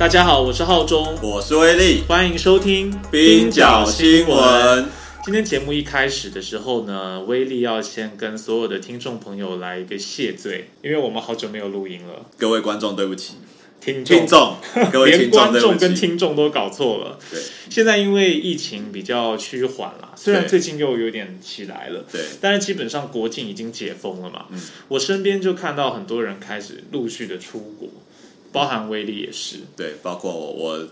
大家好，我是浩中，我是威力，欢迎收听冰角新闻。今天节目一开始的时候呢，威力要先跟所有的听众朋友来一个谢罪，因为我们好久没有录音了。各位观众，对不起，听听众，各位连听众，观众跟听众都搞错了。对。现在因为疫情比较趋缓啦，虽然最近又有点起来了，对。但是基本上国境已经解封了嘛。嗯。我身边就看到很多人开始陆续的出国，包含威力也是，对，包括我，我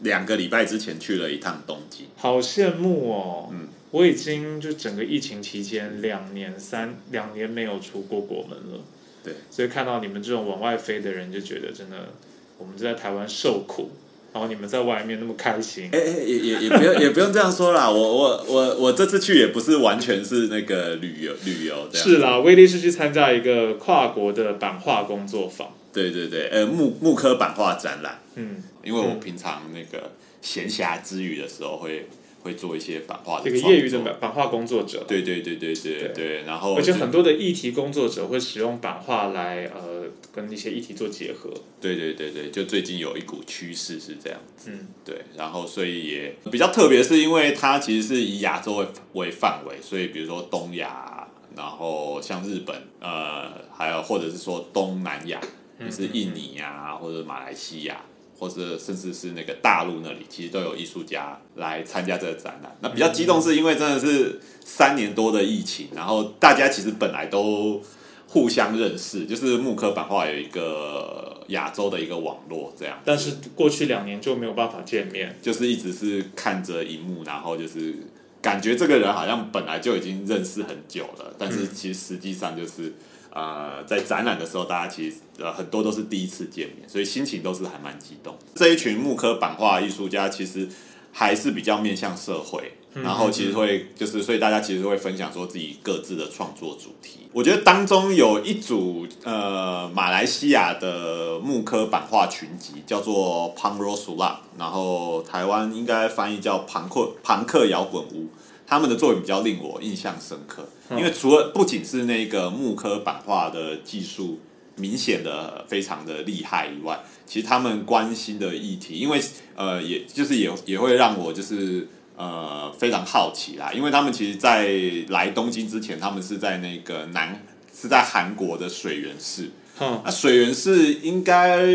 两个礼拜之前去了一趟东京，好羡慕哦。嗯，我已经就整个疫情期间两年三两年没有出过国门了，对，所以看到你们这种往外飞的人，就觉得真的我们就在台湾受苦，然后你们在外面那么开心。哎哎，也也也不用也不用这样说啦，我我我我这次去也不是完全是那个旅游旅游这样，是啦，威力是去参加一个跨国的版画工作坊。对对对，呃，木木刻版画展览，嗯，因为我平常那个闲暇之余的时候会会做一些版画的这个创业余的作版版画工作者，对对对对对对。对，然后而且很多的议题工作者会使用版画来呃跟一些议题做结合。对对对对，就最近有一股趋势是这样子，嗯，对，然后所以也比较特别，是因为它其实是以亚洲为为范围，所以比如说东亚，然后像日本，呃，还有或者是说东南亚，也是印尼呀、或者马来西亚。或者甚至是那个大陆那里，其实都有艺术家来参加这个展览。那比较激动是因为真的是三年多的疫情，然后大家其实本来都互相认识，就是木刻版画有一个亚洲的一个网络这样。但是过去两年就没有办法见面。就是一直是看着荧幕，然后就是感觉这个人好像本来就已经认识很久了，但是其实实际上就是呃，在展览的时候，大家其实呃很多都是第一次见面，所以心情都是还蛮激动。这一群木刻版画艺术家其实还是比较面向社会，然后其实会就是，所以大家其实会分享说自己各自的创作主题。我觉得当中有一组呃马来西亚的木刻版画群集，叫做 Punk Rock Sulap，然后台湾应该翻译叫庞克庞克摇滚屋。他们的作品比较令我印象深刻，因为除了不仅是那个木刻版画的技术明显的非常的厉害以外，其实他们关心的议题，因为呃，也就是也也会让我就是呃非常好奇啦，因为他们其实，在来东京之前，他们是在那个南是在韩国的水源市，嗯，那水源市应该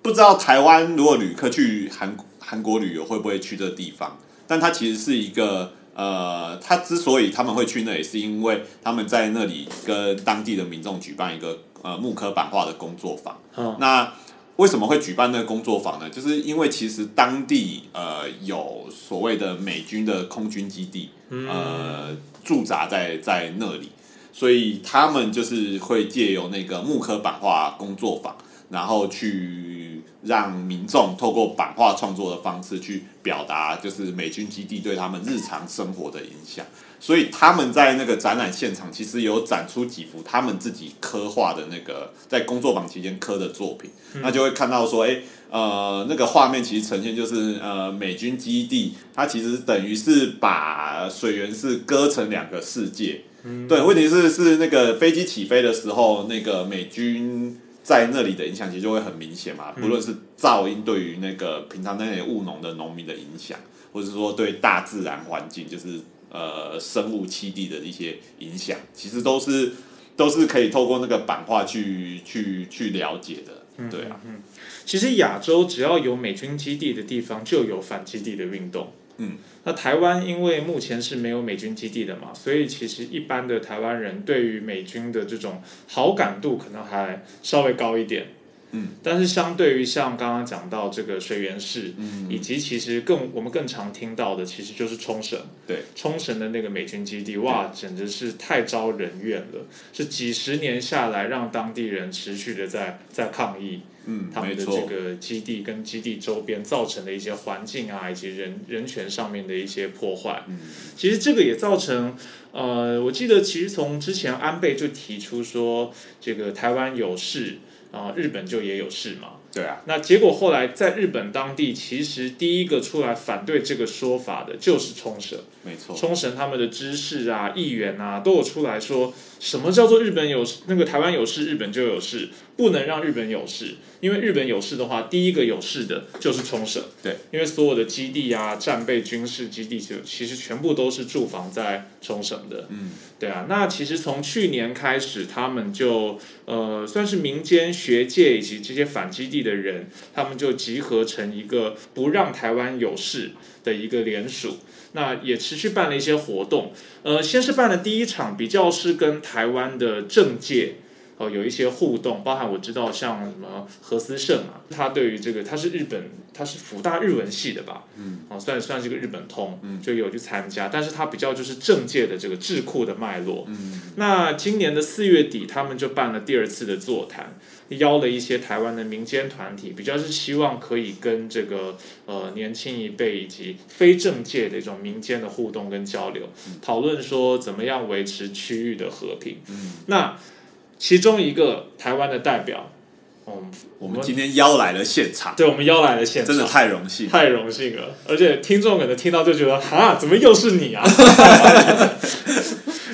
不知道台湾如果旅客去韩韩国旅游会不会去这个地方，但它其实是一个。呃，他之所以他们会去那里，是因为他们在那里跟当地的民众举办一个呃木刻版画的工作坊。嗯那为什么会举办那个工作坊呢？就是因为其实当地呃有所谓的美军的空军基地，呃驻扎在在那里，所以他们就是会借由那个木刻版画工作坊，然后去让民众透过版画创作的方式去表达，就是美军基地对他们日常生活的影响。所以他们在那个展览现场，其实有展出几幅他们自己刻画的那个在工作坊期间刻的作品，那就会看到说，哎、呃，那个画面其实呈现就是呃美军基地，它其实等于是把水源是割成两个世界。对，问题是是那个飞机起飞的时候，那个美军在那里的影响其实就会很明显嘛，不论是噪音对于那个平常那里务农的农民的影响，或者说对大自然环境，就是呃生物栖地的一些影响，其实都是都是可以透过那个版画去去去了解的。对啊，其实亚洲只要有美军基地的地方，就有反基地的运动。嗯，那台湾因为目前是没有美军基地的嘛，所以其实一般的台湾人对于美军的这种好感度可能还稍微高一点。嗯，但是相对于像刚刚讲到这个水源市，嗯，以及其实更我们更常听到的，其实就是冲绳。对，冲绳的那个美军基地，哇，简直是太招人怨了！是几十年下来，让当地人持续的在在抗议嗯，他们的这，个基地跟基地周边造成的一些环境啊，以及人人权上面的一些破坏。嗯，其实这个也造成，呃，我记得其实从之前安倍就提出说，这个台湾有事啊、日本就也有事嘛。对啊，那结果后来在日本当地，其实第一个出来反对这个说法的就是冲绳。没错，冲绳他们的知事啊、议员啊，都有出来说什么叫做日本有那个台湾有事，日本就有事，不能让日本有事，因为日本有事的话，第一个有事的就是冲绳。对，因为所有的基地啊、战备军事基地，就其实全部都是驻防在冲绳的。嗯，对啊，那其实从去年开始，他们就呃，算是民间学界以及这些反基地的人，他们就集合成一个不让台湾有事的一个联署。那也持续办了一些活动，呃，先是办了第一场，比较是跟台湾的政界哦有一些互动，包含我知道像什么何思胜啊，他对于这个他是日本，他是福大日文系的吧，嗯，哦，算算是个日本通，嗯，就有去参加，但是他比较就是政界的这个智库的脉络，嗯，那今年的四月底，他们就办了第二次的座谈。邀了一些台湾的民间团体，比较是希望可以跟这个呃年轻一辈以及非政界的一种民间的互动跟交流，讨论说怎么样维持区域的和平。嗯，那其中一个台湾的代表，嗯，我们今天邀来了现场，对，我们邀来了现场，真的太荣幸，太荣幸了。而且听众可能听到就觉得，哈，怎么又是你啊？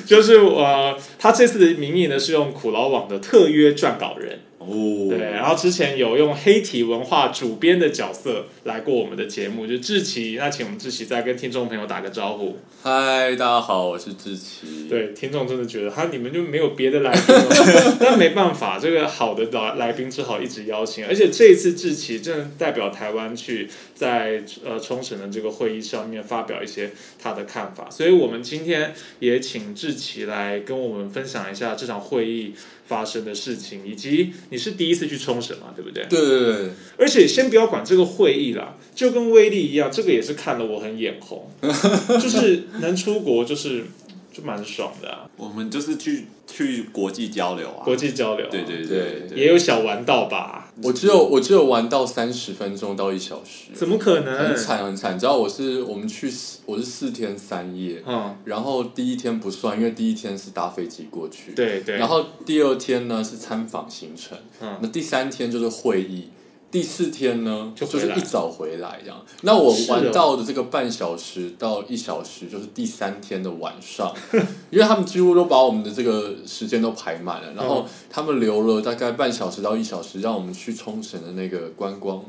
就是我，他这次的名义呢是用苦劳网的特约撰稿人。哦，对，然后之前有用黑体文化主编的角色来过我们的节目，就志奇，那请我们志奇再跟听众朋友打个招呼。嗨，大家好，我是志奇。对，听众真的觉得他你们就没有别的来宾了，但没办法，这个好的来来宾只好一直邀请，而且这一次志奇真的代表台湾去在呃冲绳的这个会议上面发表一些他的看法，所以我们今天也请志奇来跟我们分享一下这场会议。发生的事情，以及你是第一次去冲绳嘛，对不对？对对对。而且先不要管这个会议啦，就跟威力一样，这个也是看得我很眼红，就是能出国就是就蛮爽的啊。我们就是去去国际交流啊，国际交流，对对对，也有小玩到吧。我只有我只有玩到三十分钟到一小时，怎么可能？很惨很惨。你知道我是我们去我是四天三夜，嗯，然后第一天不算，因为第一天是搭飞机过去，对对。然后第二天呢是参访行程，嗯，那第三天就是会议。第四天呢，就是一早回来这样。那我玩到的这个半小时到一小时，就是第三天的晚上，因为他们几乎都把我们的这个时间都排满了，然后他们留了大概半小时到一小时，让我们去冲绳的那个观光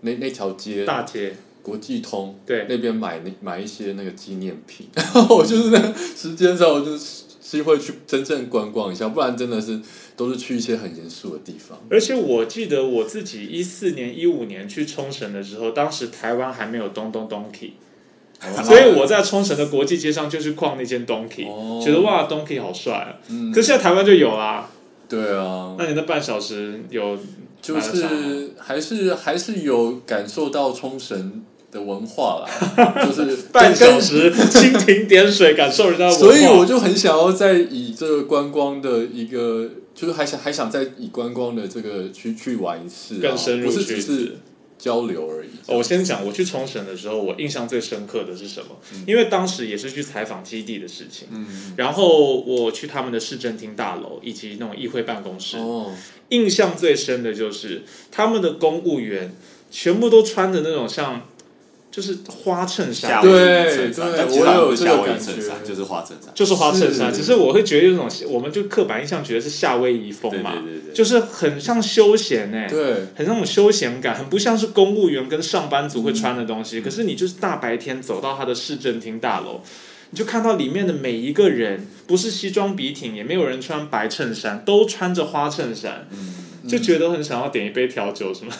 那那条街大街。国际通对。那边买那买一些那个纪念品，然后我就是那时间上我就是。机会去真正观光一下，不然真的是都是去一些很严肃的地方。而且我记得我自己一四年、一五年去冲绳的时候，当时台湾还没有东东 Donkey，所以我在冲绳的国际街上就去逛那间 Donkey，觉得哇 Donkey 好帅啊！可是现在台湾就有啦。对啊，那你那半小时有就是还是还是有感受到冲绳。的文化啦，就是半小时蜻蜓点水感受人家，所以我就很想要再以这个观光的一个，就是还想还想再以观光的这个去去玩一次，更深入，去交流而已。我先讲，我去冲绳的时候，我印象最深刻的是什么？因为当时也是去采访基地的事情，嗯，然后我去他们的市政厅大楼以及那种议会办公室，哦，印象最深的就是他们的公务员全部都穿着那种像。就是花衬衫，对对，我有这个感觉，就是花衬衫，就是花衬衫。只是我会觉得有种，我们就刻板印象觉得是夏威夷风嘛，就是很像休闲哎，对，很那种休闲感，很不像是公务员跟上班族会穿的东西。可是你就是大白天走到他的市政厅大楼，你就看到里面的每一个人，不是西装笔挺，也没有人穿白衬衫，都穿着花衬衫。就觉得很想要点一杯调酒，是吗？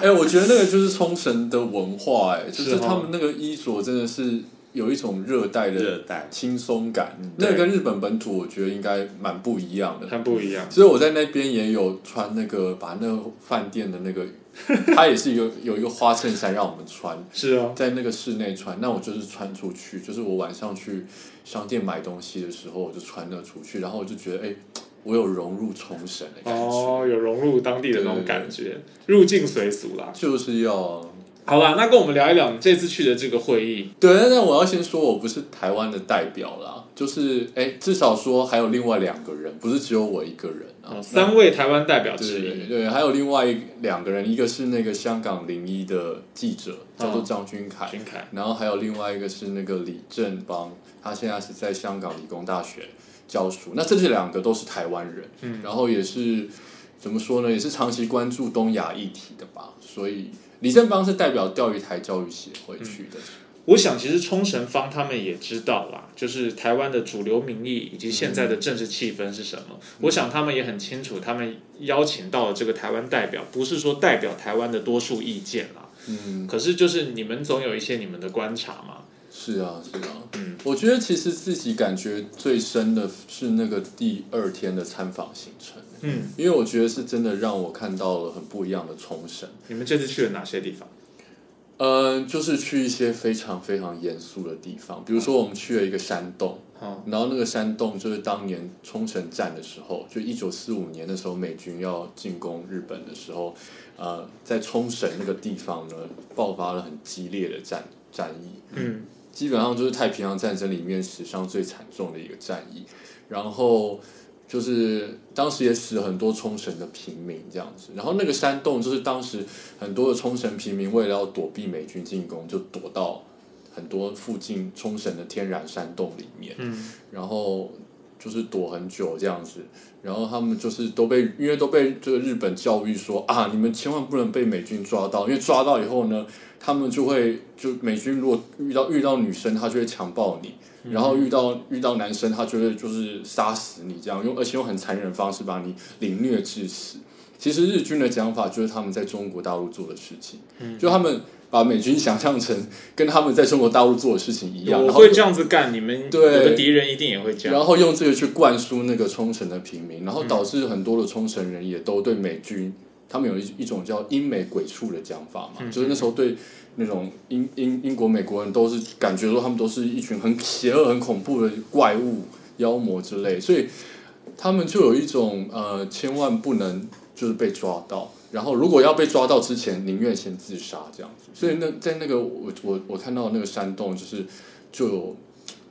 哎，我觉得那个就是冲绳的文化，哎，就是他们那个衣着真的是有一种热带的轻松感，那跟日本本土我觉得应该蛮不一样的，很不一样。所以我在那边也有穿那个，把那个饭店的那个，它也是一个有一个花衬衫让我们穿，是啊，在那个室内穿，那我就是穿出去，就是我晚上去商店买东西的时候，我就穿那出去，然后我就觉得哎。我有融入冲绳的感觉，哦，有融入当地的那种感觉，入境随俗啦，就是要。好吧，那跟我们聊一聊你这次去的这个会议。对，那我要先说，我不是台湾的代表啦，就是哎，至少说还有另外两个人，不是只有我一个人啊。三位台湾代表之一，对，还有另外两个人，一个是那个香港零一的记者，叫做张君凯，君凯，然后还有另外一个是那个李正邦，他现在是在香港理工大学教书。那这是两个都是台湾人，嗯，然后也是怎么说呢？也是长期关注东亚议题的吧，所以。李正邦是代表钓鱼台教育协会去的。我想，其实冲绳方他们也知道啦，就是台湾的主流民意以及现在的政治气氛是什么。我想他们也很清楚，他们邀请到了这个台湾代表，不是说代表台湾的多数意见啦。嗯。可是，就是你们总有一些你们的观察嘛。是啊，是啊。嗯。我觉得其实自己感觉最深的是那个第二天的参访行程。嗯，因为我觉得是真的让我看到了很不一样的冲绳。你们这次去了哪些地方？嗯，就是去一些非常非常严肃的地方，比如说我们去了一个山洞，然后那个山洞就是当年冲绳战的时候，就一九四五年的时候，美军要进攻日本的时候，呃，在冲绳那个地方呢，爆发了很激烈的战战役。嗯，基本上就是太平洋战争里面史上最惨重的一个战役，然后。就是当时也死了很多冲绳的平民这样子，然后那个山洞就是当时很多的冲绳平民为了要躲避美军进攻，就躲到很多附近冲绳的天然山洞里面，然后就是躲很久这样子，然后他们就是都被因为都被这个日本教育说啊，你们千万不能被美军抓到，因为抓到以后呢，他们就会就美军如果遇到遇到女生，他就会强暴你。然后遇到遇到男生，他就会就是杀死你这样，用而且用很残忍的方式把你凌虐致死。其实日军的讲法就是他们在中国大陆做的事情，就他们把美军想象成跟他们在中国大陆做的事情一样。我会这样子干，你们对我的敌人一定也会这样。然后用这个去灌输那个冲绳的平民，然后导致很多的冲绳人也都对美军，他们有一一种叫英美鬼畜的讲法嘛，就是那时候对。那种英英英国美国人都是感觉说他们都是一群很邪恶、很恐怖的怪物、妖魔之类，所以他们就有一种呃，千万不能就是被抓到，然后如果要被抓到之前，宁愿先自杀这样子。所以那在那个我我我看到那个山洞，就是就有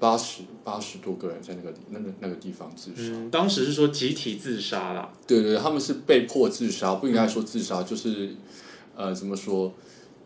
八十八十多个人在那个那个那个地方自杀。当时是说集体自杀啦？对对，他们是被迫自杀，不应该说自杀，就是呃，怎么说？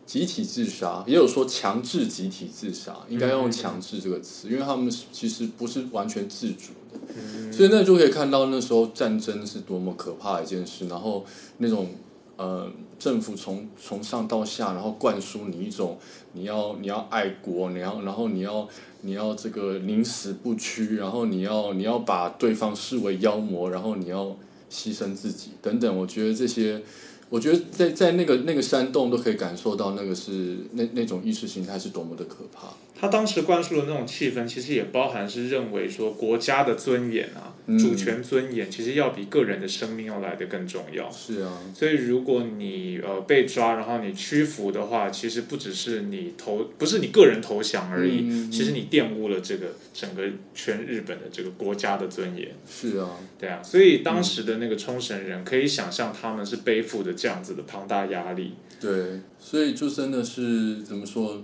集体自杀，也有说强制集体自杀，应该用“强制”这个词，因为他们其实不是完全自主的，所以那就可以看到那时候战争是多么可怕的一件事。然后那种呃，政府从从上到下，然后灌输你一种你要你要爱国，你要然后你要你要这个宁死不屈，然后你要你要把对方视为妖魔，然后你要牺牲自己等等。我觉得这些。我觉得在在那个那个山洞都可以感受到那个是那那种意识形态是多么的可怕。他当时灌输的那种气氛，其实也包含是认为说国家的尊严啊，主权尊严，其实要比个人的生命要来的更重要。是啊，所以如果你呃被抓，然后你屈服的话，其实不只是你投，不是你个人投降而已，其实你玷污了这个整个全日本的这个国家的尊严。是啊，对啊，所以当时的那个冲绳人可以想象，他们是背负着这样子的庞大压力。对，所以就真的是怎么说？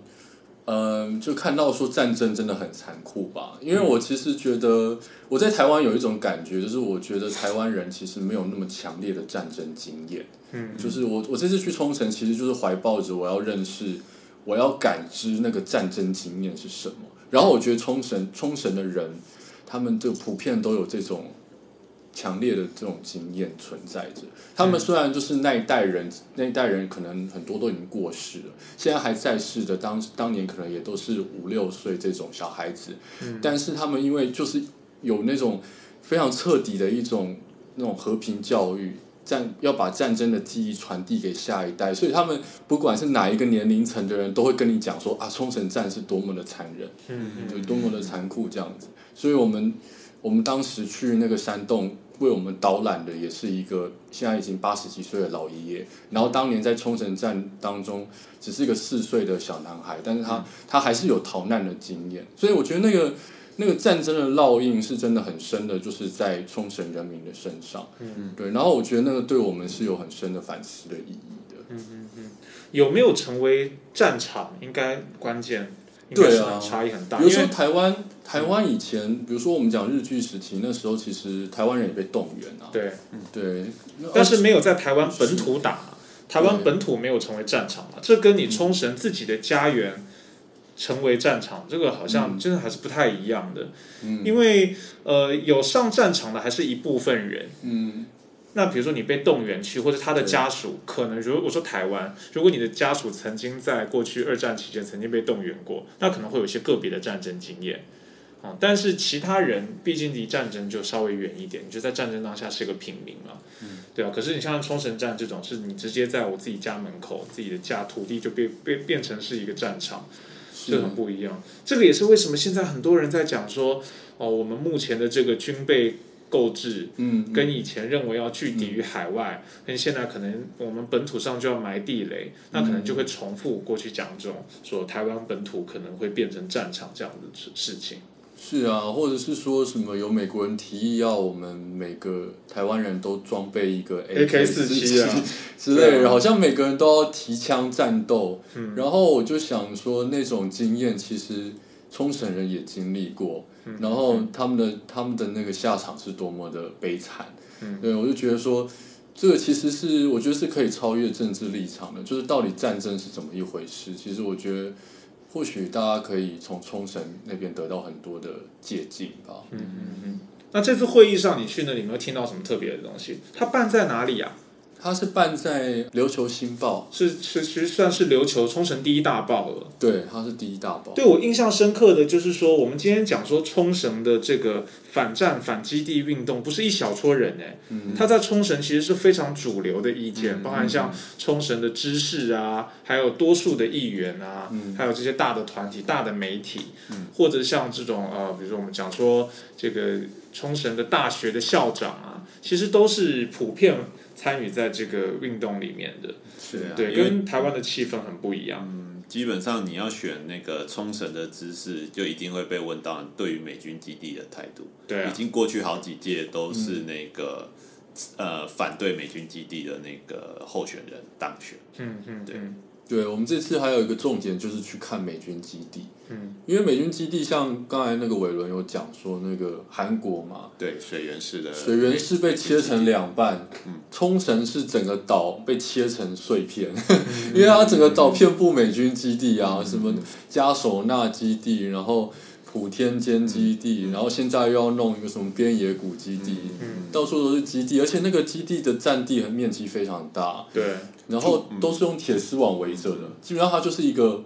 嗯，就看到说战争真的很残酷吧？因为我其实觉得我在台湾有一种感觉，就是我觉得台湾人其实没有那么强烈的战争经验。嗯，就是我我这次去冲绳，其实就是怀抱着我要认识、我要感知那个战争经验是什么。然后我觉得冲绳冲绳的人，他们就普遍都有这种。强烈的这种经验存在着。他们虽然就是那一代人，那一代人可能很多都已经过世了，现在还在世的，当当年可能也都是五六岁这种小孩子。但是他们因为就是有那种非常彻底的一种那种和平教育，战要把战争的记忆传递给下一代，所以他们不管是哪一个年龄层的人，都会跟你讲说啊，冲绳战是多么的残忍，嗯，有多么的残酷这样子。所以我们我们当时去那个山洞。为我们导览的也是一个现在已经八十几岁的老爷爷，然后当年在冲绳站当中只是一个四岁的小男孩，但是他他还是有逃难的经验，所以我觉得那个那个战争的烙印是真的很深的，就是在冲绳人民的身上，嗯，对，然后我觉得那个对我们是有很深的反思的意义的。嗯嗯嗯，有没有成为战场？应该关键，对啊，差异很大。比如说台湾，台湾以前，比如说我们讲日据时期，那时候其实台湾人也被动员啊。对，对，但是没有在台湾本土打，台湾本土没有成为战场嘛？这跟你冲绳自己的家园。成为战场，这个好像真的还是不太一样的，因为呃，有上战场的还是一部分人。嗯，那比如说你被动员去，或者他的家属，可能如果我说台湾，如果你的家属曾经在过去二战期间曾经被动员过，那可能会有一些个别的战争经验啊。但是其他人毕竟离战争就稍微远一点，你就在战争当下是个平民嘛，嗯，对啊。可是你像冲绳战这种，是你直接在我自己家门口，自己的家土地就变变变成是一个战场。就很不一样，这个也是为什么现在很多人在讲说，哦，我们目前的这个军备购置，嗯，跟以前认为要去抵御海外，跟现在可能我们本土上就要埋地雷，那可能就会重复过去讲这种说台湾本土可能会变成战场这样的事事情。是啊，或者是说什么有美国人提议要我们每个台湾人都装备一个 AK 四七啊之类，好像每个人都要提枪战斗。然后我就想说，那种经验其实冲绳人也经历过，然后他们的他们的那个下场是多么的悲惨。对，我就觉得说，这个其实是我觉得是可以超越政治立场的，就是到底战争是怎么一回事。其实我觉得。或许大家可以从冲绳那边得到很多的借鉴吧。嗯嗯嗯。那这次会议上你去那里有没有听到什么特别的东西？它办在哪里呀？它是办在琉球新报，是是其实算是琉球冲绳第一大报了。对，它是第一大报。对我印象深刻的就是说，我们今天讲说冲绳的这个反战反基地运动，不是一小撮人哎，他在冲绳其实是非常主流的意见，包含像冲绳的知识啊，还有多数的议员啊，还有这些大的团体、大的媒体，或者像这种呃，比如说我们讲说这个冲绳的大学的校长啊，其实都是普遍。参与在这个运动里面的，是啊，对，跟台湾的气氛很不一样。嗯，基本上你要选那个冲绳的姿势，就一定会被问到对于美军基地的态度。对，已经过去好几届都是那个呃反对美军基地的那个候选人当选。嗯嗯，对。对我们这次还有一个重点就是去看美军基地，嗯，因为美军基地像刚才那个伟伦有讲说那个韩国嘛，对水源市的水源市被切成两半，嗯，冲绳是整个岛被切成碎片，因为它整个岛遍布美军基地啊，什么加手纳基地，然后。普天间基地，然后现在又要弄一个什么边野古基地，嗯。到处都是基地，而且那个基地的占地和面积非常大，对，然后都是用铁丝网围着的，基本上它就是一个。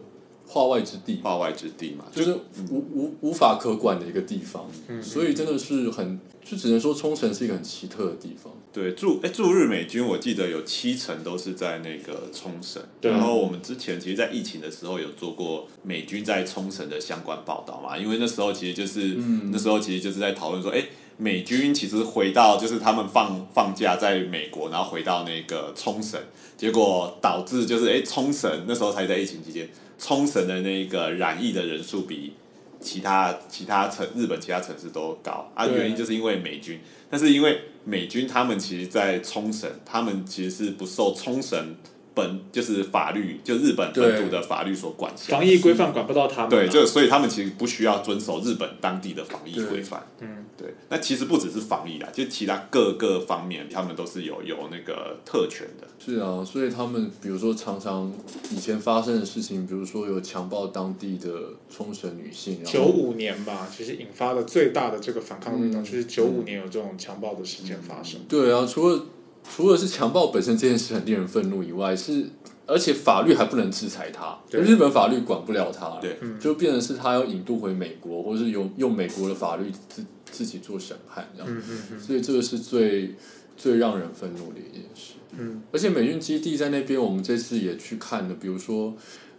化外之地，化外之地嘛，就是无无无法可管的一个地方，所以真的是很，就只能说冲绳是一个很奇特的地方。对，驻哎驻日美军，我记得有七成都是在那个冲绳。然后我们之前其实，在疫情的时候有做过美军在冲绳的相关报道嘛，因为那时候其实就是，那时候其实就是在讨论说，哎，美军其实回到就是他们放放假在美国，然后回到那个冲绳，结果导致就是哎冲绳那时候才在疫情期间。冲绳的那个染疫的人数比其他其他城日本其他城市都高啊，原因就是因为美军，但是因为美军他们其实，在冲绳，他们其实是不受冲绳。本就是法律，就日本本土的法律所管辖，防疫规范管不到他们。对，就所以他们其实不需要遵守日本当地的防疫规范。嗯，对。那其实不只是防疫啦，就其他各个方面，他们都是有有那个特权的。是啊，所以他们比如说常常以前发生的事情，比如说有强暴当地的冲绳女性。九五年吧，其实引发的最大的这个反抗运动，就是九五年有这种强暴的事件发生。对啊，除了。除了是强暴本身这件事很令人愤怒以外，是而且法律还不能制裁他，日本法律管不了他，对，就变成是他要引渡回美国，或者是用用美国的法律自自己做审判这样，所以这个是最最让人愤怒的一件事。嗯，而且美军基地在那边，我们这次也去看了，比如说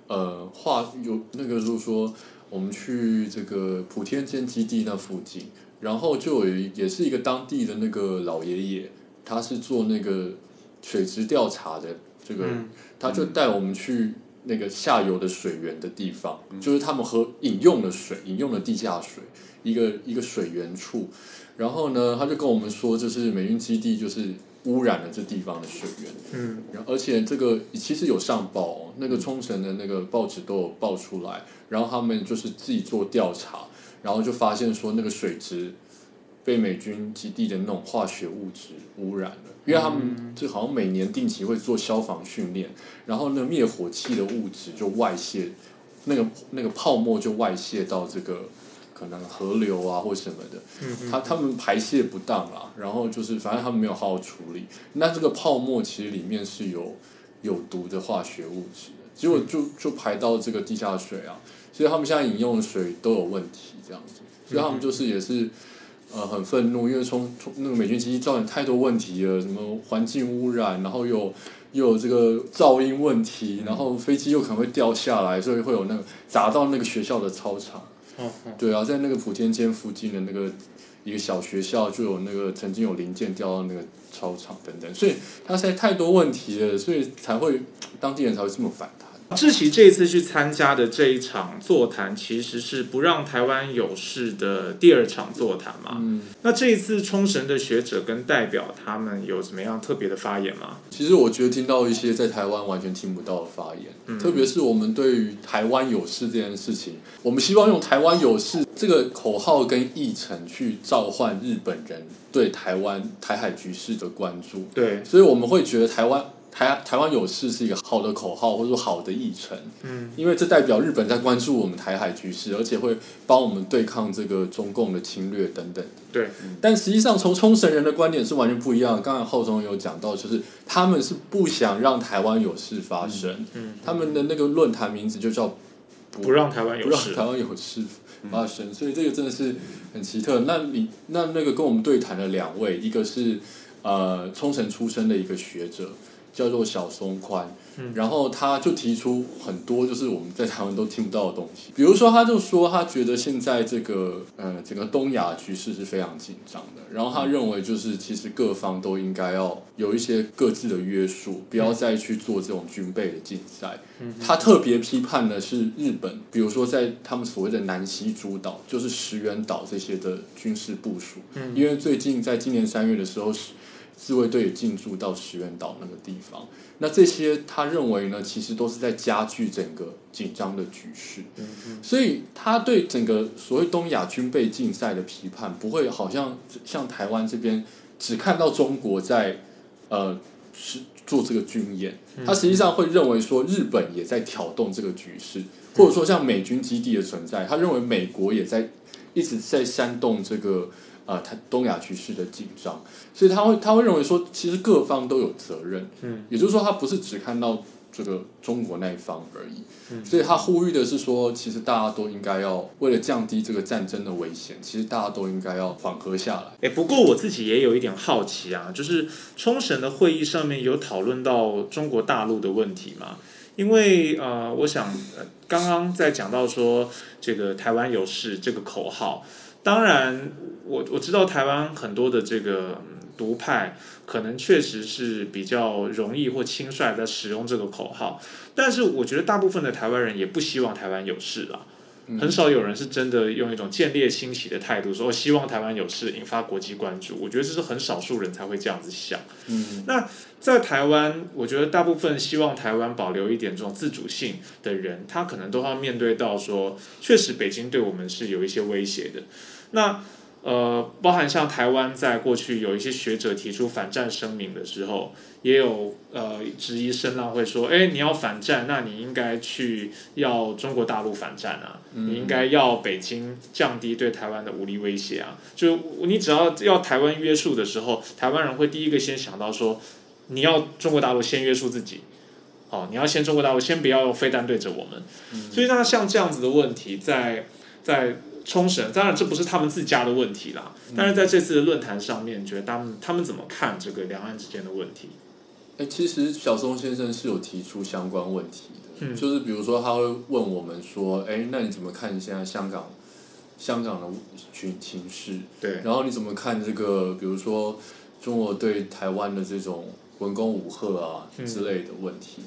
呃，画有那个就是说，我们去这个普天间基地那附近，然后就有也是一个当地的那个老爷爷。他是做那个水质调查的，这个他就带我们去那个下游的水源的地方，就是他们喝饮用的水，饮用的地下水，一个一个水源处。然后呢，他就跟我们说，就是美军基地就是污染了这地方的水源。嗯，而且这个其实有上报，那个冲绳的那个报纸都有报出来，然后他们就是自己做调查，然后就发现说那个水质被美军基地的那种化学物质污染了，因为他们就好像每年定期会做消防训练，然后那灭火器的物质就外泄，那个那个泡沫就外泄到这个。可能河流啊或什么的，他他们排泄不当啦，然后就是反正他们没有好好处理，那这个泡沫其实里面是有有毒的化学物质的，结果就就排到这个地下水啊，所以他们现在饮用的水都有问题，这样子，所以他们就是也是呃很愤怒，因为从从那个美军基地造成太多问题了，什么环境污染，然后又又有这个噪音问题，然后飞机又可能会掉下来，所以会有那个砸到那个学校的操场。对啊，在那个普天间附近的那个一个小学校，就有那个曾经有零件掉到那个操场等等，所以它现在太多问题了，所以才会当地人才会这么反弹。志奇这一次去参加的这一场座谈，其实是不让台湾有事的第二场座谈嘛。嗯，那这一次冲绳的学者跟代表，他们有怎么样特别的发言吗？其实我觉得听到一些在台湾完全听不到的发言，特别是我们对于台湾有事这件事情，我们希望用台湾有事这个口号跟议程去召唤日本人对台湾台海局势的关注。对，所以我们会觉得台湾。台台湾有事是一个好的口号，或者说好的议程，嗯，因为这代表日本在关注我们台海局势，而且会帮我们对抗这个中共的侵略等等。对，但实际上从冲绳人的观点是完全不一样。刚才浩中有讲到，就是他们是不想让台湾有事发生，嗯，他们的那个论坛名字就叫不让台湾有事，台湾有事发生，所以这个真的是很奇特。那你那那个跟我们对谈的两位，一个是呃冲绳出身的一个学者。叫做小松宽，然后他就提出很多就是我们在台湾都听不到的东西，比如说他就说他觉得现在这个呃整个东亚局势是非常紧张的，然后他认为就是其实各方都应该要有一些各自的约束，不要再去做这种军备的竞赛。他特别批判的是日本，比如说在他们所谓的南西诸岛，就是石垣岛这些的军事部署，因为最近在今年三月的时候是。自卫队也进驻到石垣岛那个地方，那这些他认为呢，其实都是在加剧整个紧张的局势。所以他对整个所谓东亚军备竞赛的批判，不会好像像台湾这边只看到中国在呃是做这个军演，他实际上会认为说日本也在挑动这个局势，或者说像美军基地的存在，他认为美国也在一直在煽动这个。啊，他东亚局势的紧张，所以他会他会认为说，其实各方都有责任，嗯，也就是说，他不是只看到这个中国那一方而已，嗯，所以他呼吁的是说，其实大家都应该要为了降低这个战争的危险，其实大家都应该要缓和下来。哎，不过我自己也有一点好奇啊，就是冲绳的会议上面有讨论到中国大陆的问题吗？因为呃，我想刚刚在讲到说这个台湾有事这个口号。当然，我我知道台湾很多的这个独派，可能确实是比较容易或轻率的使用这个口号，但是我觉得大部分的台湾人也不希望台湾有事了。很少有人是真的用一种见猎欣喜的态度说，希望台湾有事引发国际关注。我觉得这是很少数人才会这样子想。嗯，那在台湾，我觉得大部分希望台湾保留一点这种自主性的人，他可能都要面对到说，确实北京对我们是有一些威胁的。那呃，包含像台湾在过去有一些学者提出反战声明的时候，也有呃质疑声浪会说，哎，你要反战，那你应该去要中国大陆反战啊，你应该要北京降低对台湾的武力威胁啊。就你只要要台湾约束的时候，台湾人会第一个先想到说，你要中国大陆先约束自己，哦，你要先中国大陆先不要用飞弹对着我们。所以那像这样子的问题，在在。冲绳，当然这不是他们自家的问题啦。但是在这次的论坛上面，觉得他们他们怎么看这个两岸之间的问题？哎，其实小松先生是有提出相关问题的，就是比如说他会问我们说：“哎，那你怎么看现在香港香港的群情势？对，然后你怎么看这个？比如说中国对台湾的这种文攻武赫啊之类的问题？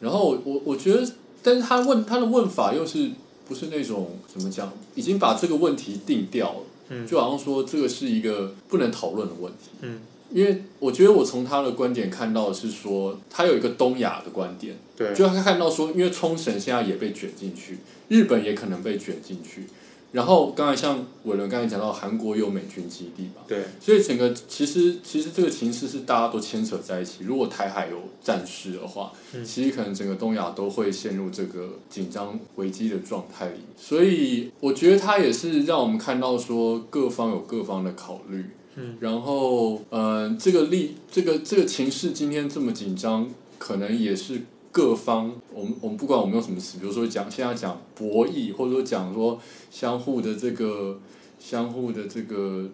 然后我我我觉得，但是他问他的问法又是。不是那种怎么讲，已经把这个问题定掉了，就好像说这个是一个不能讨论的问题。嗯，因为我觉得我从他的观点看到的是说，他有一个东亚的观点，对，就他看到说，因为冲绳现在也被卷进去，日本也可能被卷进去。然后刚才像伟伦刚才讲到，韩国有美军基地嘛？对，所以整个其实其实这个情势是大家都牵扯在一起。如果台海有战事的话，其实可能整个东亚都会陷入这个紧张危机的状态里。所以我觉得它也是让我们看到说各方有各方的考虑。嗯，然后呃，这个力这个这个情势今天这么紧张，可能也是。各方，我们我们不管我们用什么词，比如说讲现在讲博弈，或者说讲说相互的这个相互的这个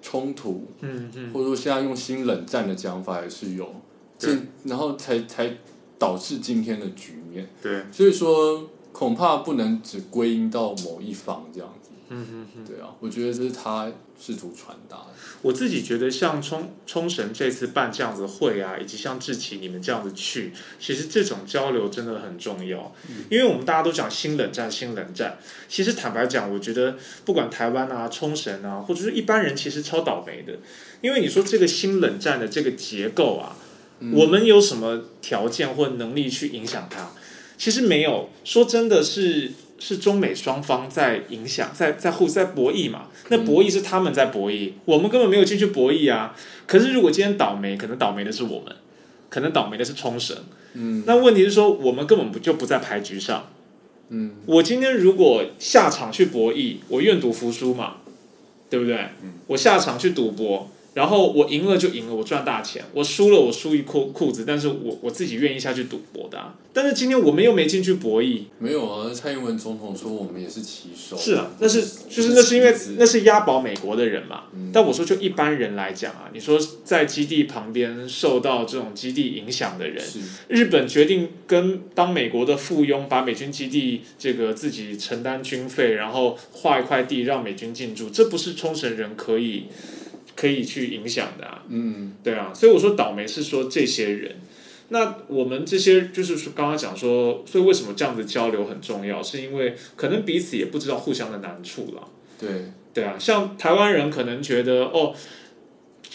冲突，嗯嗯，或者说现在用新冷战的讲法也是有，这然后才才导致今天的局面。对，所以说恐怕不能只归因到某一方这样子。嗯嗯嗯，对啊，我觉得这是他试图传达的。我自己觉得，像冲冲绳这次办这样子会啊，以及像志奇你们这样子去，其实这种交流真的很重要。因为我们大家都讲新冷战，新冷战。其实坦白讲，我觉得不管台湾啊、冲绳啊，或者是一般人，其实超倒霉的。因为你说这个新冷战的这个结构啊，我们有什么条件或能力去影响它？其实没有。说真的是。是中美双方在影响，在在互在博弈嘛？那博弈是他们在博弈，我们根本没有进去博弈啊。可是如果今天倒霉，可能倒霉的是我们，可能倒霉的是冲绳。嗯，那问题是说，我们根本不就不在牌局上。嗯，我今天如果下场去博弈，我愿赌服输嘛，对不对？嗯，我下场去赌博。然后我赢了就赢了，我赚大钱；我输了我输一裤裤子，但是我我自己愿意下去赌博的。但是今天我们又没进去博弈，没有啊？蔡英文总统说我们也是棋手。是啊，那是就是那是因为那是押宝美国的人嘛。但我说就一般人来讲啊，你说在基地旁边受到这种基地影响的人，日本决定跟当美国的附庸，把美军基地这个自己承担军费，然后划一块地让美军进驻，这不是冲绳人可以。可以去影响的啊，嗯，对啊，所以我说倒霉是说这些人，那我们这些就是说刚刚讲说，所以为什么这样子交流很重要，是因为可能彼此也不知道互相的难处了，对，对啊，像台湾人可能觉得哦，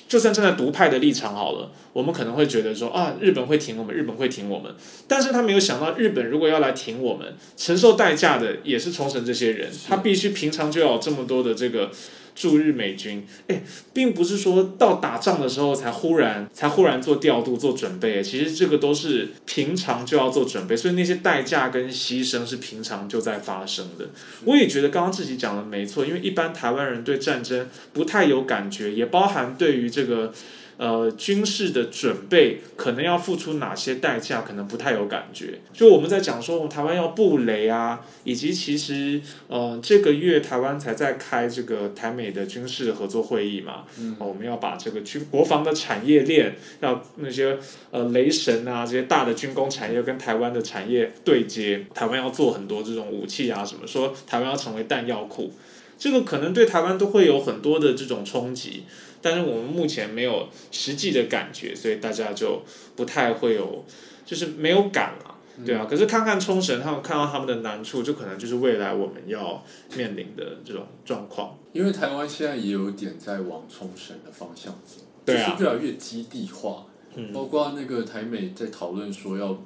就算站在独派的立场好了，我们可能会觉得说啊，日本会挺我们，日本会挺我们，但是他没有想到日本如果要来挺我们，承受代价的也是冲绳这些人，他必须平常就要有这么多的这个。驻日美军，哎，并不是说到打仗的时候才忽然才忽然做调度做准备，其实这个都是平常就要做准备，所以那些代价跟牺牲是平常就在发生的。我也觉得刚刚自己讲的没错，因为一般台湾人对战争不太有感觉，也包含对于这个。呃，军事的准备可能要付出哪些代价，可能不太有感觉。就我们在讲说，台湾要布雷啊，以及其实，呃，这个月台湾才在开这个台美的军事合作会议嘛。嗯。我们要把这个军国防的产业链，要那些呃雷神啊这些大的军工产业跟台湾的产业对接。台湾要做很多这种武器啊什么，说台湾要成为弹药库，这个可能对台湾都会有很多的这种冲击。但是我们目前没有实际的感觉，所以大家就不太会有，就是没有感啊，对啊。可是看看冲绳，他们看到他们的难处，就可能就是未来我们要面临的这种状况。因为台湾现在也有点在往冲绳的方向走，就是越来越基地化，嗯包括那个台美在讨论说要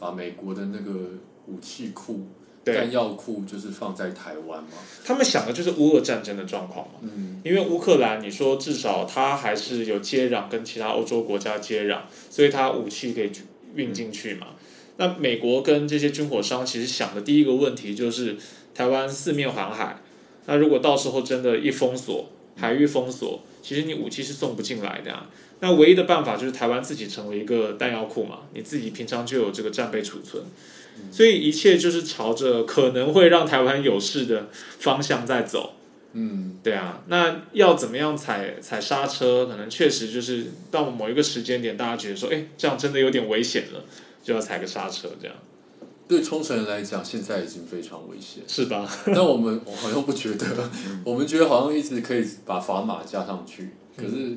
把美国的那个武器库。弹药库就是放在台湾嘛？他们想的就是乌俄战争的状况嘛。嗯，因为乌克兰，你说至少它还是有接壤，跟其他欧洲国家接壤，所以它武器可以运进去嘛。那美国跟这些军火商其实想的第一个问题就是台湾四面环海，那如果到时候真的一封锁，海域封锁，其实你武器是送不进来的啊。那唯一的办法就是台湾自己成为一个弹药库嘛，你自己平常就有这个战备储存。所以一切就是朝着可能会让台湾有事的方向在走。嗯，对啊，那要怎么样踩踩刹车？可能确实就是到某一个时间点，大家觉得说，哎，这样真的有点危险了，就要踩个刹车。这样对冲绳人来讲，现在已经非常危险，是吧？但我们我好像不觉得，我们觉得好像一直可以把砝码加上去，可是。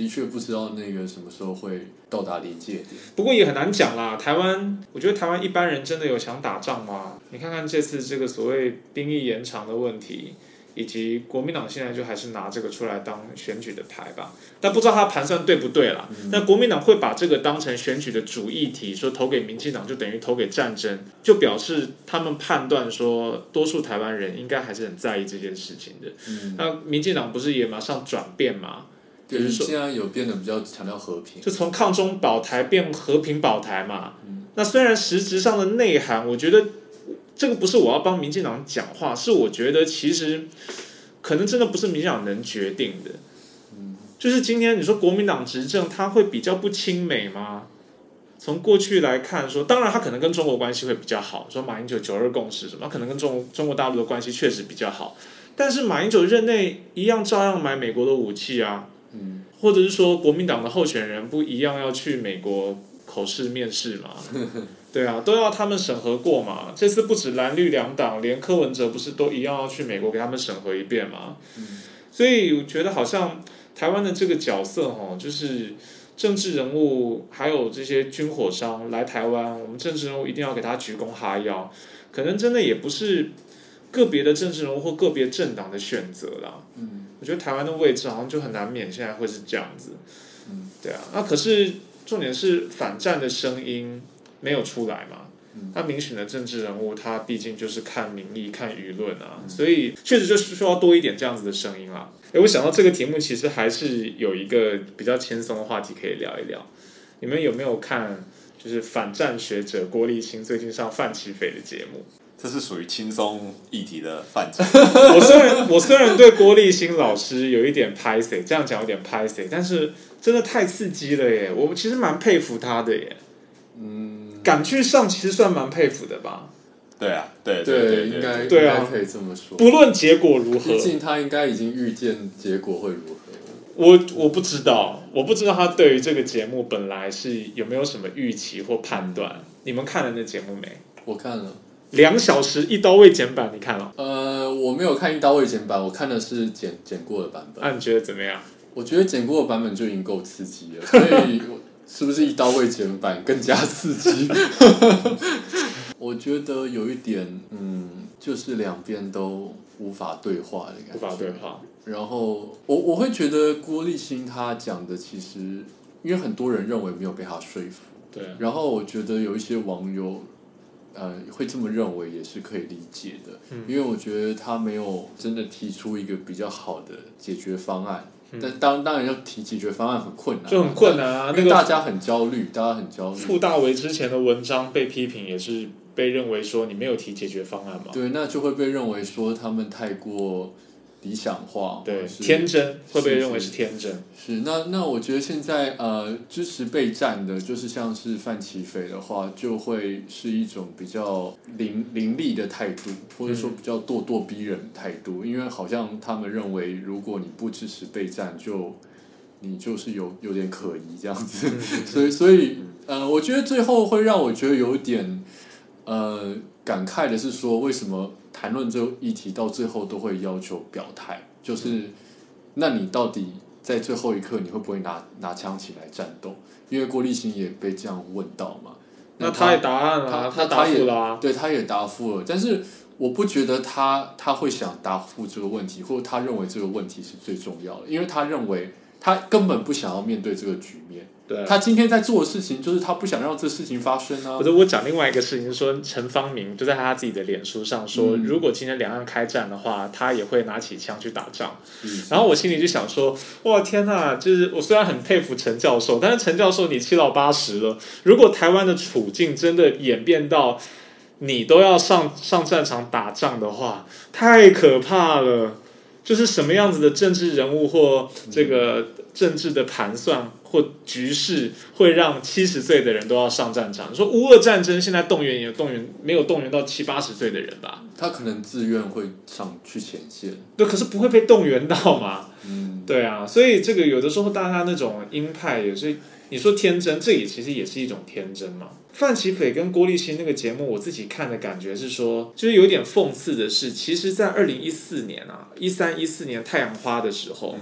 的确不知道那个什么时候会到达临界点，不过也很难讲啦。台湾，我觉得台湾一般人真的有想打仗吗？你看看这次这个所谓兵役延长的问题，以及国民党现在就还是拿这个出来当选举的牌吧，但不知道他盘算对不对啦。那国民党会把这个当成选举的主议题，说投给民进党就等于投给战争，就表示他们判断说多数台湾人应该还是很在意这件事情的。嗯那民进党不是也马上转变吗？就是现在有变得比较强调和平，就从抗中保台变和平保台嘛。那虽然实质上的内涵，我觉得。这个不是我要帮民进党讲话，是我觉得其实可能真的不是民进党能决定的。嗯，就是今天你说国民党执政，他会比较不亲美吗？从过去来看，说当然他可能跟中国关系会比较好，说马英九九二共识什么，可能跟中中国大陆的关系确实比较好。但是马英九任内一样照样买美国的武器啊，嗯，或者是说国民党的候选人不一样要去美国口试面试嘛？对啊，都要他们审核过嘛。这次不止蓝绿两党，连柯文哲不是都一样要去美国给他们审核一遍嘛？所以我觉得好像台湾的这个角色哈，就是政治人物还有这些军火商来台湾，我们政治人物一定要给他鞠躬哈腰。可能真的也不是个别的政治人物或个别政党的选择啦。嗯，我觉得台湾的位置好像就很难免现在会是这样子。嗯，对啊，那可是重点是反战的声音。没有出来嘛？他民选的政治人物，他毕竟就是看民意、看舆论啊，所以确实就是需要多一点这样子的声音啦。哎，我想到这个题目，其实还是有一个比较轻松的话题可以聊一聊。你们有没有看？就是反战学者郭立新最近上范奇斐的节目？这是属于轻松议题的范畴。我虽然我虽然对郭立新老师有一点拍 C，这样讲有点拍 C，但是真的太刺激了耶！我其实蛮佩服他的耶。嗯。敢去上，其实算蛮佩服的吧。对啊，对对，应该对啊，可以这么说。不论结果如何，毕竟他应该已经预见结果会如何。我我不知道，我不知道他对于这个节目本来是有没有什么预期或判断。你们看了那节目没？我看了两小时一刀未剪版，你看了？呃，我没有看一刀未剪版，我看的是剪剪过的版本。那你觉得怎么样？我觉得剪过的版本就已经够刺激了，所以。是不是一刀未剪版更加刺激？我觉得有一点，嗯，就是两边都无法对话的感觉。无法对话。然后我我会觉得郭立新他讲的其实，因为很多人认为没有被他说服。对。然后我觉得有一些网友，呃，会这么认为也是可以理解的。嗯。因为我觉得他没有真的提出一个比较好的解决方案。但当当然要提解决方案很困难，就很困难啊！那个大家很焦虑，大家很焦虑。傅大为之前的文章被批评，也是被认为说你没有提解决方案嘛？对，那就会被认为说他们太过。理想化，对天真会被认为是天真。是那那我觉得现在呃支持备战的，就是像是范奇斐的话，就会是一种比较凌凌厉的态度，或者说比较咄咄逼人的态度。因为好像他们认为，如果你不支持备战，就你就是有有点可疑这样子。所以所以呃，我觉得最后会让我觉得有点呃感慨的是说，为什么？谈论这个议题到最后都会要求表态，就是，那你到底在最后一刻你会不会拿拿枪起来战斗？因为郭立新也被这样问到嘛，那他也答案了，他答复了，对，他也答复了，但是我不觉得他他会想答复这个问题，或者他认为这个问题是最重要的，因为他认为他根本不想要面对这个局面。对他今天在做的事情，就是他不想让这事情发生啊。或者我讲另外一个事情，说陈方明就在他自己的脸书上说，如果今天两岸开战的话，他也会拿起枪去打仗。嗯然后我心里就想说，哇天呐，就是我虽然很佩服陈教授，但是陈教授你七老八十了，如果台湾的处境真的演变到你都要上上战场打仗的话，太可怕了。就是什么样子的政治人物或这个政治的盘算或局势，会让七十岁的人都要上战场？说乌俄战争现在动员也动员没有动员到七八十岁的人吧？他可能自愿会上去前线，对，可是不会被动员到嘛？嗯，对啊，所以这个有的时候大家那种鹰派也是。你说天真，这也其实也是一种天真嘛。范奇斐跟郭立新那个节目，我自己看的感觉是说，就是有点讽刺的是，其实，在二零一四年啊，一三一四年太阳花的时候，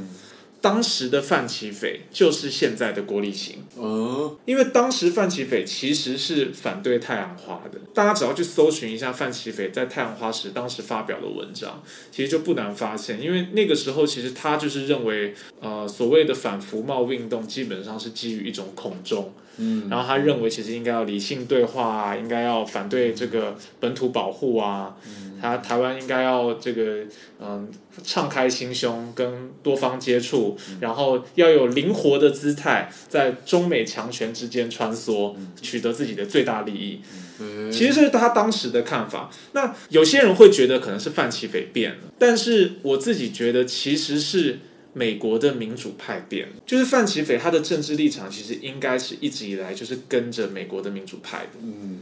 当时的范奇斐就是现在的郭立行。哦，因为当时范奇斐其实是反对太阳花的，大家只要去搜寻一下范奇斐在太阳花时当时发表的文章，其实就不难发现，因为那个时候其实他就是认为，呃，所谓的反服贸运动基本上是基于一种恐中。嗯，然后他认为其实应该要理性对话啊，应该要反对这个本土保护啊，他台湾应该要这个嗯敞开心胸跟多方接触，然后要有灵活的姿态，在中美强权之间穿梭，取得自己的最大利益。其实这是他当时的看法。那有些人会觉得可能是范奇斐变了，但是我自己觉得其实是。美国的民主派变了，就是范奇斐他的政治立场其实应该是一直以来就是跟着美国的民主派的。嗯，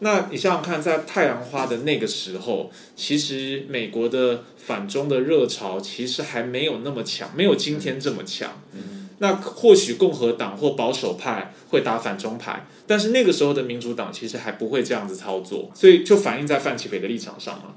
那你想想看，在太阳花的那个时候，其实美国的反中的热潮其实还没有那么强，没有今天这么强。嗯，那或许共和党或保守派会打反中牌，但是那个时候的民主党其实还不会这样子操作，所以就反映在范奇斐的立场上嘛。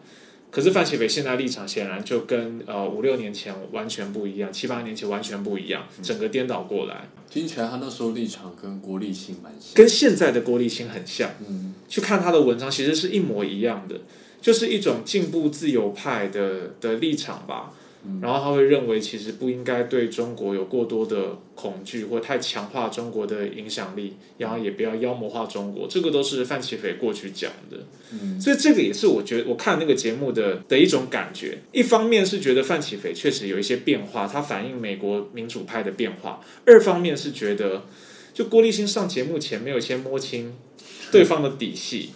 可是范奇斐现在立场显然就跟呃五六年前完全不一样，七八年前完全不一样，整个颠倒过来。听起来他那时候立场跟郭立新蛮像，跟现在的郭立新很像。嗯，去看他的文章，其实是一模一样的，就是一种进步自由派的的立场吧。然后他会认为，其实不应该对中国有过多的恐惧，或太强化中国的影响力，然后也不要妖魔化中国。这个都是范奇斐过去讲的，所以这个也是我觉得我看那个节目的的一种感觉。一方面是觉得范奇斐确实有一些变化，它反映美国民主派的变化；二方面是觉得，就郭立新上节目前没有先摸清对方的底细。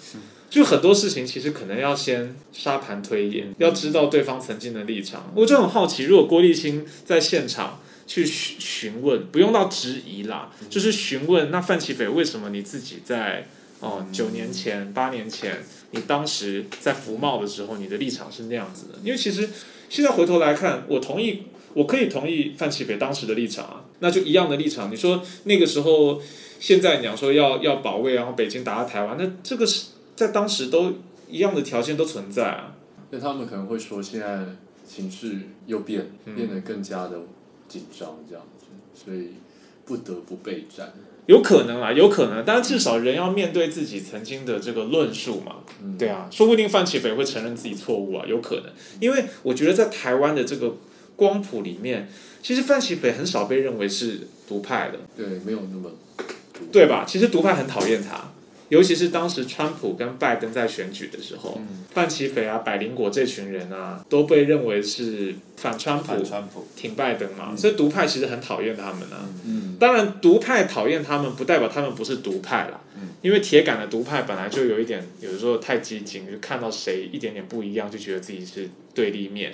就很多事情，其实可能要先沙盘推演，要知道对方曾经的立场。我就很好奇，如果郭立新在现场去询询问，不用到质疑啦，就是询问那范奇斐为什么你自己在哦九年前、八年前，你当时在服贸的时候，你的立场是那样子的？因为其实现在回头来看，我同意，我可以同意范奇斐当时的立场啊，那就一样的立场。你说那个时候，现在你要说要要保卫，然后北京打到台湾，那这个是。在当时都一样的条件都存在啊，那他们可能会说现在情势又变，变得更加的紧张这样子，所以不得不备战。有可能啊，有可能，但是至少人要面对自己曾经的这个论述嘛，对啊，说不定范启斐会承认自己错误啊，有可能，因为我觉得在台湾的这个光谱里面，其实范启斐很少被认为是独派的，对，没有那么，对吧？其实独派很讨厌他。尤其是当时川普跟拜登在选举的时候，范奇斐啊、百灵果这群人啊，都被认为是反川普、挺拜登嘛，所以独派其实很讨厌他们啊。当然，独派讨厌他们，不代表他们不是独派啦。因为铁杆的独派本来就有一点，有的时候太激进，就看到谁一点点不一样，就觉得自己是对立面。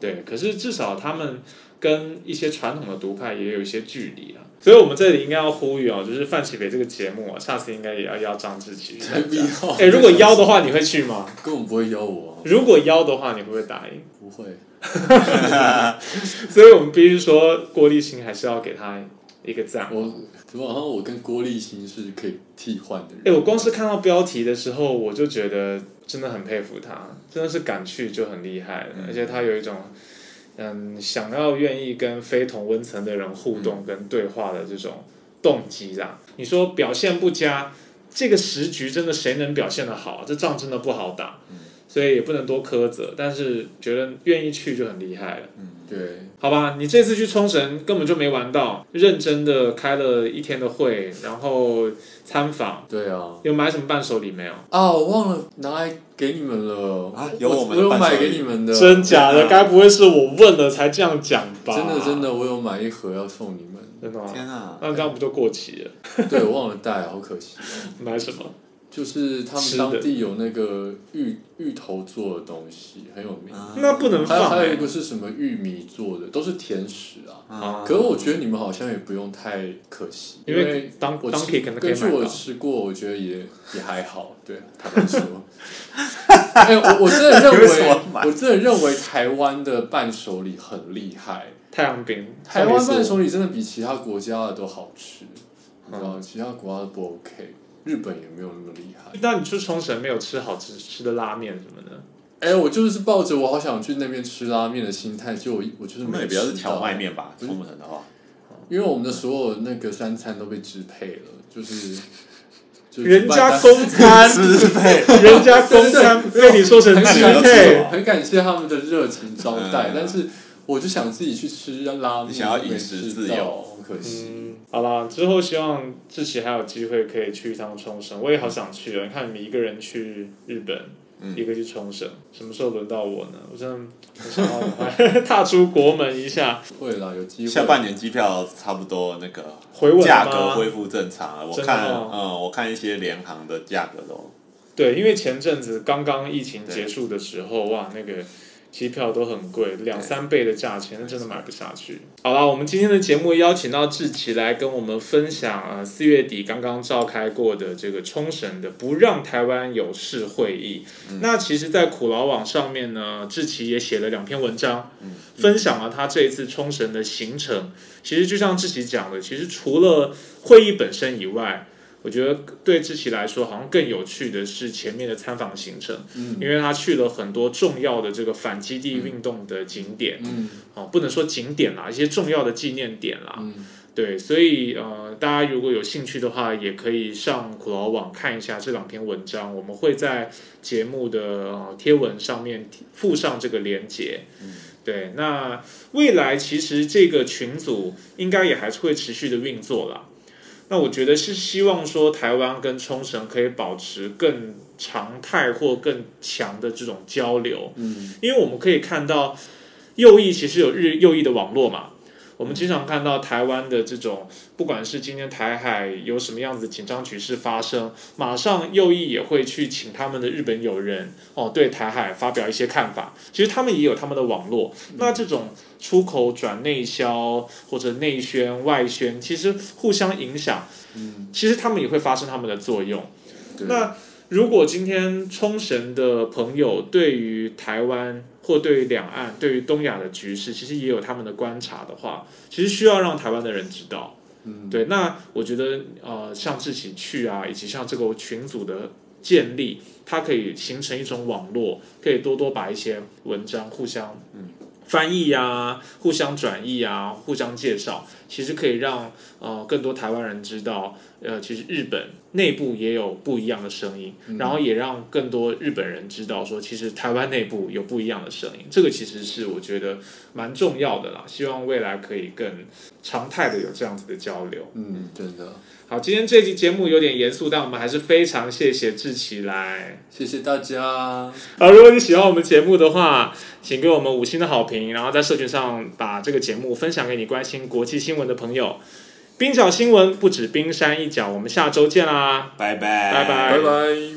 对，可是至少他们跟一些传统的独派也有一些距离啊。所以我们这里应该要呼吁哦，就是范启北这个节目啊，下次应该也要邀张志奇。哎，如果邀的话，你会去吗？根本不会邀我。如果邀的话，你会不会答应？不会。所以我们必须说，郭立新还是要给他一个赞。我怎么好像我跟郭立新是可以替换的人？哎，我光是看到标题的时候，我就觉得真的很佩服他，真的是敢去就很厉害了，而且他有一种。嗯，想要愿意跟非同温层的人互动跟对话的这种动机啦，你说表现不佳，这个时局真的谁能表现的好？这仗真的不好打，所以也不能多苛责。但是觉得愿意去就很厉害了。嗯，对，好吧，你这次去冲绳根本就没玩到，认真的开了一天的会，然后参访。对啊，有买什么伴手礼没有？啊，我忘了拿来。给你们了啊！有我们我有买给你们的，真假的？该不会是我问了才这样讲吧？真的真的，我有买一盒要送你们，真的吗？天啊！那这样不就过期了？对，我忘了带，好可惜。买什么？就是他们当地有那个芋芋头做的东西，很有名。那不能放。还有一个是什么玉米做的，都是甜食啊。可是我觉得你们好像也不用太可惜，因为当我吃，根据我吃过，我觉得也也还好。对，他们说。哎，我我真的认为，我真的认为台湾的伴手礼很厉害。太阳饼，台湾伴手礼真的比其他国家的都好吃。你知道，其他国家都不 OK。日本也没有那么厉害。那你去冲绳没有吃好吃吃的拉面什么的？哎，我就是抱着我好想去那边吃拉面的心态，就我我就是那也比较是荞麦面吧，冲绳的话，因为我们的所有那个三餐都被支配了，就是 人家公餐支配，人家公餐 被你说成支配，很感谢他们的热情招待，但是我就想自己去吃拉面，想要饮食自由，可惜。好啦，之后希望志奇还有机会可以去一趟冲绳，我也好想去啊！你看你一个人去日本。一个去冲绳，什么时候轮到我呢？我真的很想要快踏出国门一下。会啦，有机会。下半年机票差不多那个回价格恢复正常了。我看，嗯，我看一些联航的价格都。对，因为前阵子刚刚疫情结束的时候，哇，那个。机票都很贵，两三倍的价钱，那真的买不下去。好了，我们今天的节目邀请到志奇来跟我们分享啊，四月底刚刚召开过的这个冲绳的不让台湾有事会议。那其实，在苦劳网上面呢，志奇也写了两篇文章，分享了他这一次冲绳的行程。其实就像志奇讲的，其实除了会议本身以外，我觉得对志奇来说，好像更有趣的是前面的参访行程，嗯，因为他去了很多重要的这个反基地运动的景点，嗯，哦，不能说景点啦，一些重要的纪念点啦，嗯，对，所以呃，大家如果有兴趣的话，也可以上苦劳网看一下这两篇文章，我们会在节目的贴文上面附上这个连接，嗯，对，那未来其实这个群组应该也还是会持续的运作了。那我觉得是希望说台湾跟冲绳可以保持更常态或更强的这种交流，嗯，因为我们可以看到右翼其实有日右翼的网络嘛。我们经常看到台湾的这种，不管是今天台海有什么样子紧张局势发生，马上右翼也会去请他们的日本友人哦，对台海发表一些看法。其实他们也有他们的网络，那这种出口转内销或者内宣外宣，其实互相影响。嗯，其实他们也会发生他们的作用。那如果今天冲绳的朋友对于台湾，或对于两岸、对于东亚的局势，其实也有他们的观察的话，其实需要让台湾的人知道。嗯，对。那我觉得，呃，像自己去啊，以及像这个群组的建立，它可以形成一种网络，可以多多把一些文章互相嗯翻译呀，互相转译啊，互相介绍，其实可以让呃更多台湾人知道。呃，其实日本内部也有不一样的声音，然后也让更多日本人知道说，其实台湾内部有不一样的声音。这个其实是我觉得蛮重要的啦。希望未来可以更常态的有这样子的交流。嗯，真的。好，今天这期节目有点严肃，但我们还是非常谢谢志奇来，谢谢大家。好，如果你喜欢我们节目的话，请给我们五星的好评，然后在社群上把这个节目分享给你关心国际新闻的朋友。冰角新闻不止冰山一角，我们下周见啦！拜拜拜拜拜拜。